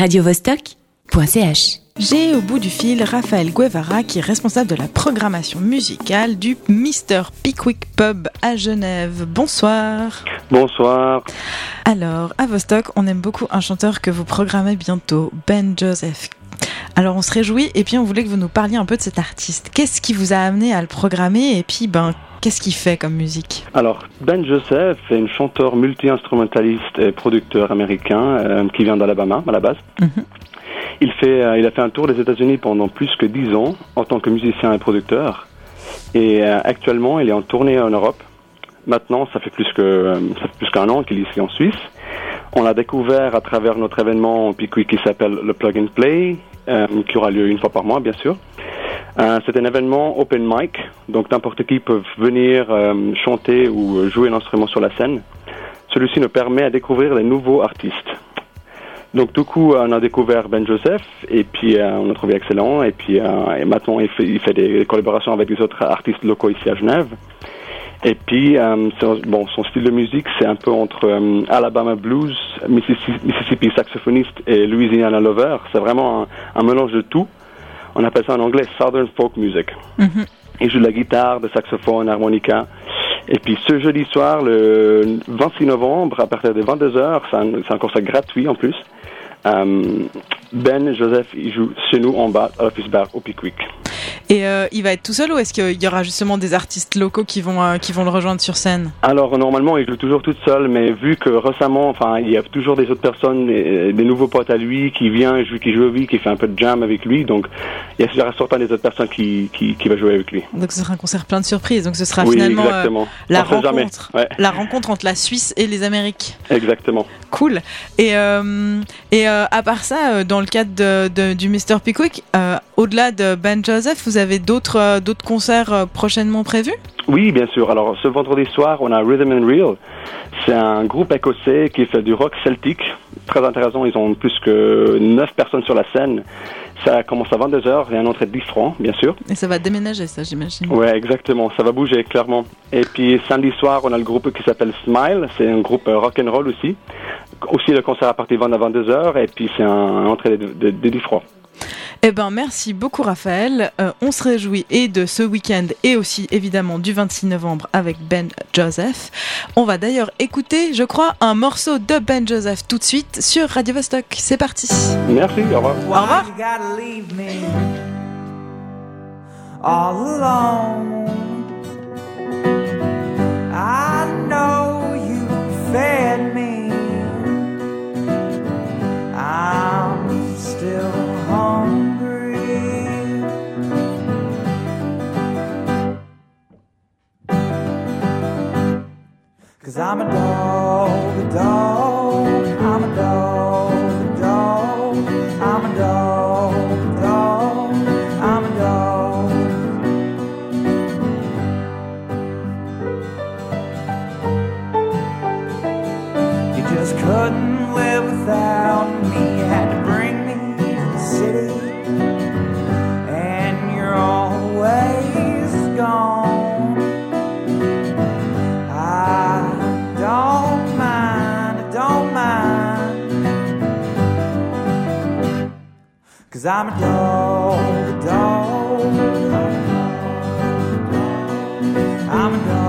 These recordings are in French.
radiovostok.ch. J'ai au bout du fil Raphaël Guevara qui est responsable de la programmation musicale du Mr. Pickwick Pub à Genève. Bonsoir. Bonsoir. Alors, à Vostok, on aime beaucoup un chanteur que vous programmez bientôt, Ben Joseph. Alors on se réjouit et puis on voulait que vous nous parliez un peu de cet artiste. Qu'est-ce qui vous a amené à le programmer et puis ben qu'est-ce qu'il fait comme musique? Alors Ben Joseph est un chanteur multi-instrumentaliste et producteur américain euh, qui vient d'Alabama à la base. Mhm. Il, fait, euh, il a fait un tour des États-Unis pendant plus que dix ans en tant que musicien et producteur. Et euh, actuellement, il est en tournée en Europe. Maintenant, ça fait plus que ça fait plus qu'un an qu'il est ici en Suisse. On l'a découvert à travers notre événement au Pickwick qui s'appelle le Plug and Play, qui aura lieu une fois par mois, bien sûr. Euh, c'est un événement open mic, donc n'importe qui peut venir euh, chanter ou jouer un instrument sur la scène. Celui-ci nous permet à découvrir des nouveaux artistes. Donc du coup, on a découvert Ben Joseph et puis euh, on a trouvé excellent et puis euh, et maintenant il fait, il fait des collaborations avec des autres artistes locaux ici à Genève. Et puis euh, son- bon, son style de musique c'est un peu entre euh, Alabama blues, Mississippi, Mississippi saxophoniste et Louisiana lover. C'est vraiment un, un mélange de tout. On appelle ça en anglais Southern folk music. Mhm. Il joue de la guitare, de saxophone, harmonica. Et puis ce jeudi soir, le 26 novembre, à partir de 22h, c'est un, un concert gratuit en plus. Euh, ben Joseph, il joue chez nous en bas à l'Office Bar au Pickwick. Et euh, il va être tout seul ou est-ce qu'il y aura justement des artistes locaux qui vont, euh, qui vont le rejoindre sur scène? Alors normalement, il joue toujours toute seule, mais vu que récemment, enfin, il y a toujours des autres personnes, des nouveaux potes à lui qui vient, qui joue avec lui, qui fait un peu de jam avec lui, donc il y a certainement des autres personnes qui, qui, qui va jouer avec lui. Donc ce sera un concert plein de surprises. Donc ce sera oui, finalement euh, la rencontre. Ouais, la rencontre entre la Suisse et les Amériques. exactement. Cool. Et, et à part ça, dans le cadre de, de- du Mr. Pickwick, au-delà de Ben Joseph, vous avez d'autres euh, d'autres concerts euh, prochainement prévus? Oui, bien sûr. Alors, ce vendredi soir, on a Rhythm and Reel. C'est un groupe écossais qui fait du rock celtique. Très intéressant. Ils ont plus que 9 personnes sur la scène. Ça commence à 22h. Il y a un entrée de 10 francs, bien sûr. Et ça va déménager, ça, j'imagine. Ouais, exactement. Ça va bouger, clairement. Et puis, samedi soir, on a le groupe qui s'appelle Smile. C'est un groupe euh, rock and roll aussi. Aussi, le concert à partir de 20 à 22h. Et puis, c'est un, un entrée de, de, de 10 francs. Eh ben, merci beaucoup, Raphaël. Euh, on se réjouit et de ce week-end et aussi, évidemment, du 26 novembre avec Ben Joseph. On va d'ailleurs écouter, je crois, un morceau de Ben Joseph tout de suite sur Radio Vostok. C'est parti. Merci, au revoir. Au revoir. Cause I'm a dog, a dog, I'm a dog, a dog, I'm a dog, a dog, I'm a dog. You just couldn't live without Cause I'm a dog, a dog. I'm a dog, a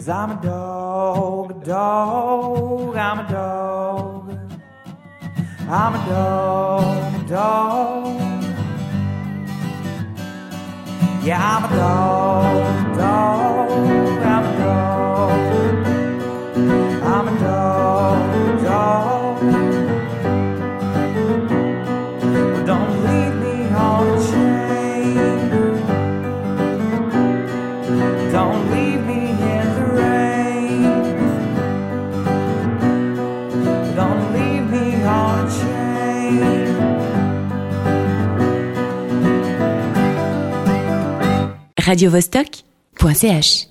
Cause I'm a dog, a dog, I'm a dog. I'm a dog, a dog. Yeah, I'm a dog, radiovostok.ch